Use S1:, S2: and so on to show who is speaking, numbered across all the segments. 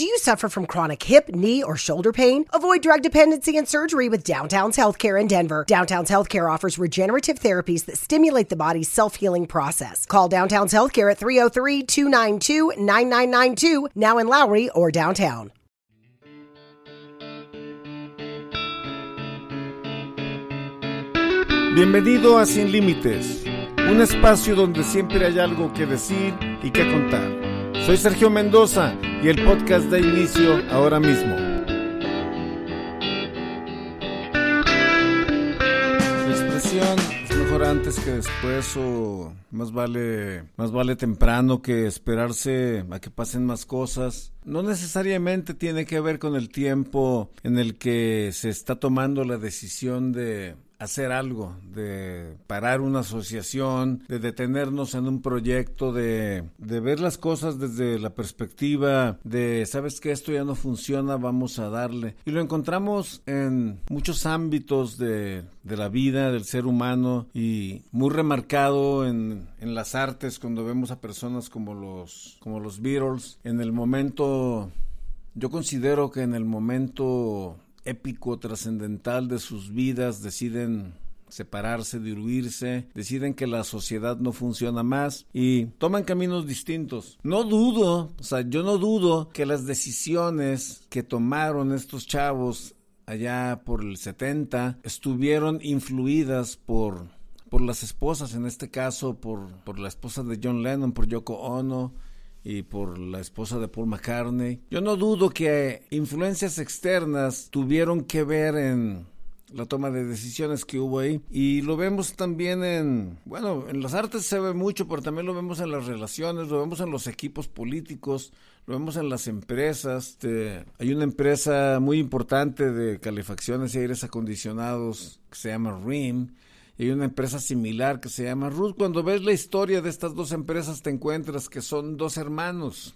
S1: Do you suffer from chronic hip, knee, or shoulder pain? Avoid drug dependency and surgery with Downtown's Healthcare in Denver. Downtown's Healthcare offers regenerative therapies that stimulate the body's self healing process. Call Downtown's Healthcare at 303 292 9992, now in Lowry or downtown.
S2: Bienvenido a Sin Límites, un espacio donde siempre hay algo que decir y que contar. Soy Sergio Mendoza y el podcast da inicio ahora mismo. La expresión es mejor antes que después o más vale más vale temprano que esperarse a que pasen más cosas. No necesariamente tiene que ver con el tiempo en el que se está tomando la decisión de hacer algo, de parar una asociación, de detenernos en un proyecto, de, de ver las cosas desde la perspectiva de, sabes que esto ya no funciona, vamos a darle. Y lo encontramos en muchos ámbitos de, de la vida del ser humano y muy remarcado en, en las artes cuando vemos a personas como los, como los Beatles. En el momento, yo considero que en el momento épico, trascendental de sus vidas, deciden separarse, diluirse, deciden que la sociedad no funciona más y toman caminos distintos. No dudo, o sea, yo no dudo que las decisiones que tomaron estos chavos allá por el 70 estuvieron influidas por por las esposas, en este caso por, por la esposa de John Lennon, por Yoko Ono, y por la esposa de Paul McCartney. Yo no dudo que influencias externas tuvieron que ver en la toma de decisiones que hubo ahí y lo vemos también en bueno en las artes se ve mucho pero también lo vemos en las relaciones lo vemos en los equipos políticos lo vemos en las empresas este, hay una empresa muy importante de calefacciones y aires acondicionados que se llama RIM y hay una empresa similar que se llama Ruth. Cuando ves la historia de estas dos empresas te encuentras que son dos hermanos,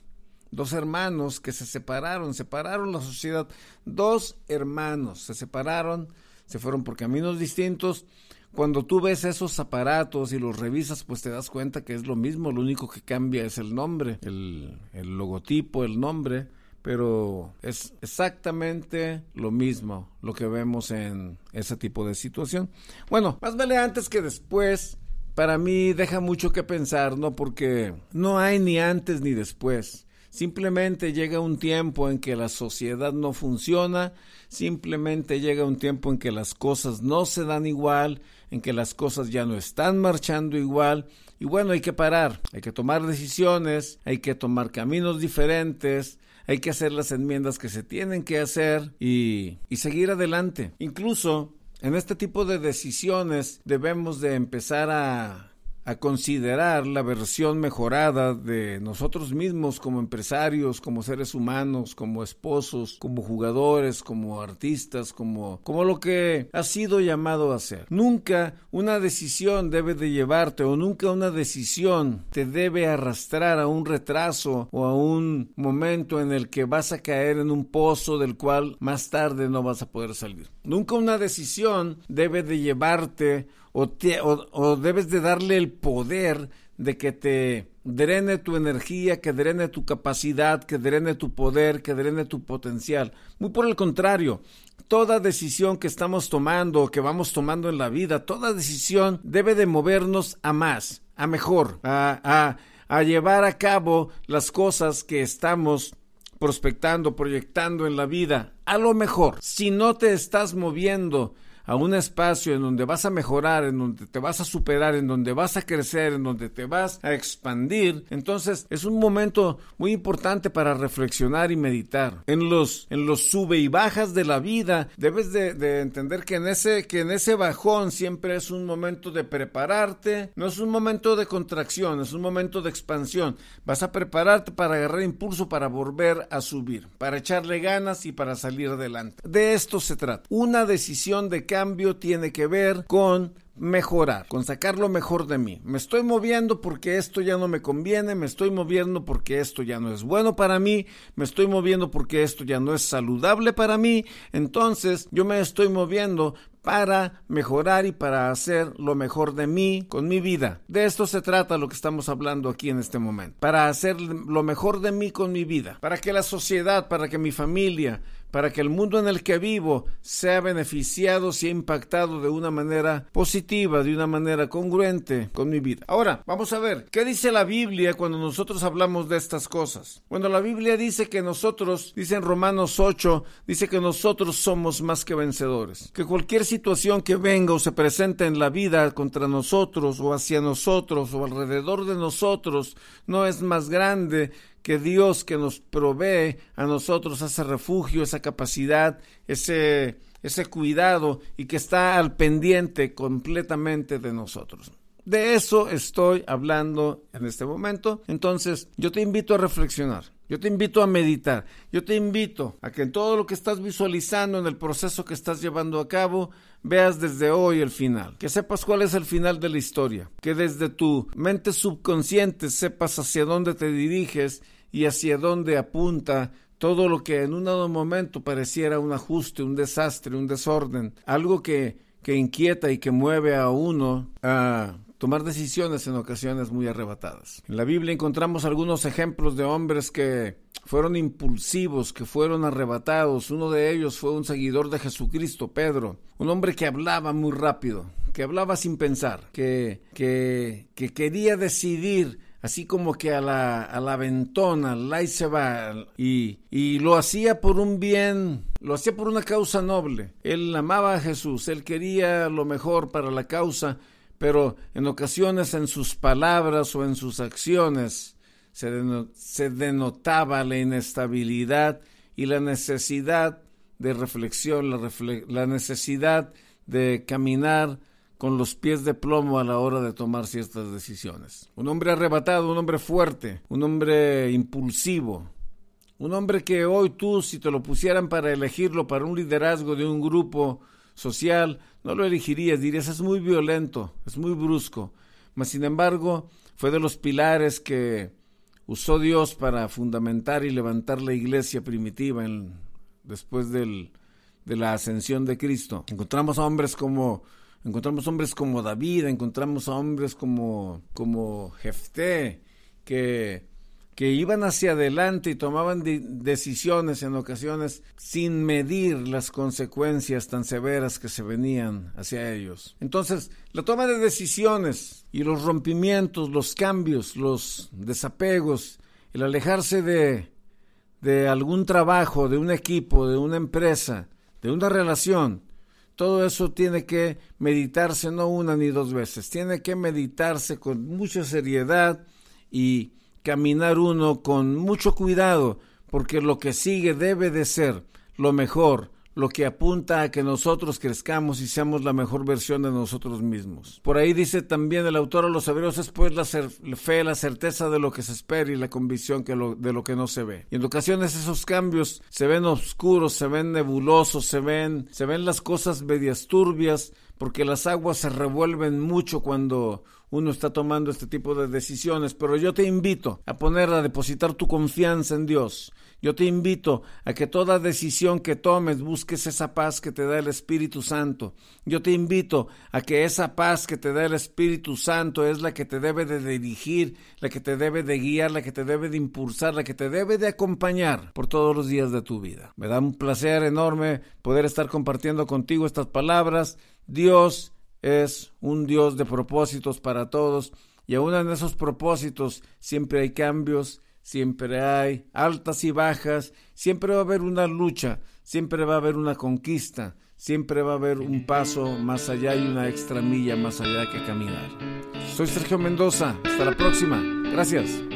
S2: dos hermanos que se separaron, separaron la sociedad, dos hermanos se separaron, se fueron por caminos distintos. Cuando tú ves esos aparatos y los revisas, pues te das cuenta que es lo mismo, lo único que cambia es el nombre, el, el logotipo, el nombre pero es exactamente lo mismo lo que vemos en ese tipo de situación. Bueno, más vale antes que después. Para mí deja mucho que pensar, ¿no? Porque no hay ni antes ni después. Simplemente llega un tiempo en que la sociedad no funciona, simplemente llega un tiempo en que las cosas no se dan igual, en que las cosas ya no están marchando igual. Y bueno, hay que parar, hay que tomar decisiones, hay que tomar caminos diferentes, hay que hacer las enmiendas que se tienen que hacer y, y seguir adelante. Incluso en este tipo de decisiones debemos de empezar a a considerar la versión mejorada de nosotros mismos como empresarios, como seres humanos, como esposos, como jugadores, como artistas, como, como lo que ha sido llamado a ser. Nunca una decisión debe de llevarte o nunca una decisión te debe arrastrar a un retraso o a un momento en el que vas a caer en un pozo del cual más tarde no vas a poder salir. Nunca una decisión debe de llevarte o, o, debes de darle el poder de que te drene tu energía, que drene tu capacidad, que drene tu poder, que drene tu potencial. Muy por el contrario, toda decisión que estamos tomando, que vamos tomando en la vida, toda decisión debe de movernos a más, a mejor, a, a llevar a cabo las cosas que estamos prospectando, proyectando en la vida. A lo mejor, si no te estás moviendo a un espacio en donde vas a mejorar, en donde te vas a superar, en donde vas a crecer, en donde te vas a expandir, entonces es un momento muy importante para reflexionar y meditar. En los, en los sube y bajas de la vida, debes de, de entender que en ese, que en ese bajón siempre es un momento de prepararte, no es un momento de contracción, es un momento de expansión. Vas a prepararte para agarrar impulso para volver a subir, para echarle ganas y para salir adelante. De esto se trata. Una decisión de cambio tiene que ver con mejorar, con sacar lo mejor de mí. Me estoy moviendo porque esto ya no me conviene, me estoy moviendo porque esto ya no es bueno para mí, me estoy moviendo porque esto ya no es saludable para mí, entonces yo me estoy moviendo para mejorar y para hacer lo mejor de mí con mi vida. De esto se trata lo que estamos hablando aquí en este momento. Para hacer lo mejor de mí con mi vida. Para que la sociedad, para que mi familia, para que el mundo en el que vivo sea beneficiado, sea impactado de una manera positiva, de una manera congruente con mi vida. Ahora, vamos a ver, ¿qué dice la Biblia cuando nosotros hablamos de estas cosas? Cuando la Biblia dice que nosotros, dice en Romanos 8, dice que nosotros somos más que vencedores, que cualquier situación que venga o se presente en la vida contra nosotros o hacia nosotros o alrededor de nosotros no es más grande que Dios que nos provee a nosotros ese refugio, esa capacidad, ese, ese cuidado y que está al pendiente completamente de nosotros. De eso estoy hablando en este momento. Entonces, yo te invito a reflexionar. Yo te invito a meditar. Yo te invito a que en todo lo que estás visualizando, en el proceso que estás llevando a cabo, veas desde hoy el final. Que sepas cuál es el final de la historia. Que desde tu mente subconsciente sepas hacia dónde te diriges y hacia dónde apunta todo lo que en un dado momento pareciera un ajuste, un desastre, un desorden, algo que, que inquieta y que mueve a uno a tomar decisiones en ocasiones muy arrebatadas. En la Biblia encontramos algunos ejemplos de hombres que fueron impulsivos, que fueron arrebatados. Uno de ellos fue un seguidor de Jesucristo, Pedro, un hombre que hablaba muy rápido, que hablaba sin pensar, que, que, que quería decidir así como que a la, a la ventona, la se va, y, y lo hacía por un bien, lo hacía por una causa noble. Él amaba a Jesús, él quería lo mejor para la causa, pero en ocasiones en sus palabras o en sus acciones se, se denotaba la inestabilidad y la necesidad de reflexión, la, la necesidad de caminar con los pies de plomo a la hora de tomar ciertas decisiones. Un hombre arrebatado, un hombre fuerte, un hombre impulsivo, un hombre que hoy tú, si te lo pusieran para elegirlo para un liderazgo de un grupo social, no lo elegirías, dirías es muy violento, es muy brusco. Mas sin embargo, fue de los pilares que usó Dios para fundamentar y levantar la iglesia primitiva después de la ascensión de Cristo. Encontramos a hombres como Encontramos hombres como David, encontramos a hombres como, como Jefté, que, que iban hacia adelante y tomaban decisiones en ocasiones sin medir las consecuencias tan severas que se venían hacia ellos. Entonces, la toma de decisiones y los rompimientos, los cambios, los desapegos, el alejarse de, de algún trabajo, de un equipo, de una empresa, de una relación, todo eso tiene que meditarse no una ni dos veces, tiene que meditarse con mucha seriedad y caminar uno con mucho cuidado, porque lo que sigue debe de ser lo mejor, lo que apunta a que nosotros crezcamos y seamos la mejor versión de nosotros mismos. Por ahí dice también el autor a los hebreos es pues la fe, la certeza de lo que se espera y la convicción de lo que no se ve. Y en ocasiones esos cambios se ven oscuros, se ven nebulosos, se ven, se ven las cosas medias turbias, porque las aguas se revuelven mucho cuando uno está tomando este tipo de decisiones, pero yo te invito a poner a depositar tu confianza en Dios, yo te invito a que toda decisión que tomes busques esa paz que te da el Espíritu Santo. Yo te invito a que esa paz que te da el Espíritu Santo es la que te debe de dirigir, la que te debe de guiar, la que te debe de impulsar, la que te debe de acompañar por todos los días de tu vida. Me da un placer enorme poder estar compartiendo contigo estas palabras. Dios es un Dios de propósitos para todos y aún en esos propósitos siempre hay cambios, siempre hay altas y bajas, siempre va a haber una lucha, siempre va a haber una conquista, siempre va a haber un paso más allá y una extra milla más allá que caminar. Soy Sergio Mendoza, hasta la próxima, gracias.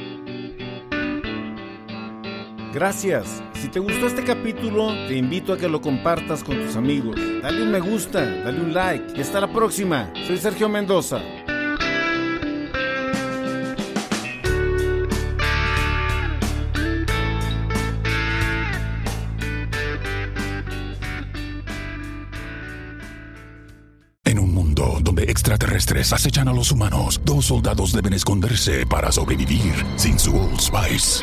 S2: Gracias. Si te gustó este capítulo, te invito a que lo compartas con tus amigos. Dale un me gusta, dale un like y hasta la próxima. Soy Sergio Mendoza.
S3: extraterrestres acechan a los humanos, dos soldados deben esconderse para sobrevivir sin su Old Spice.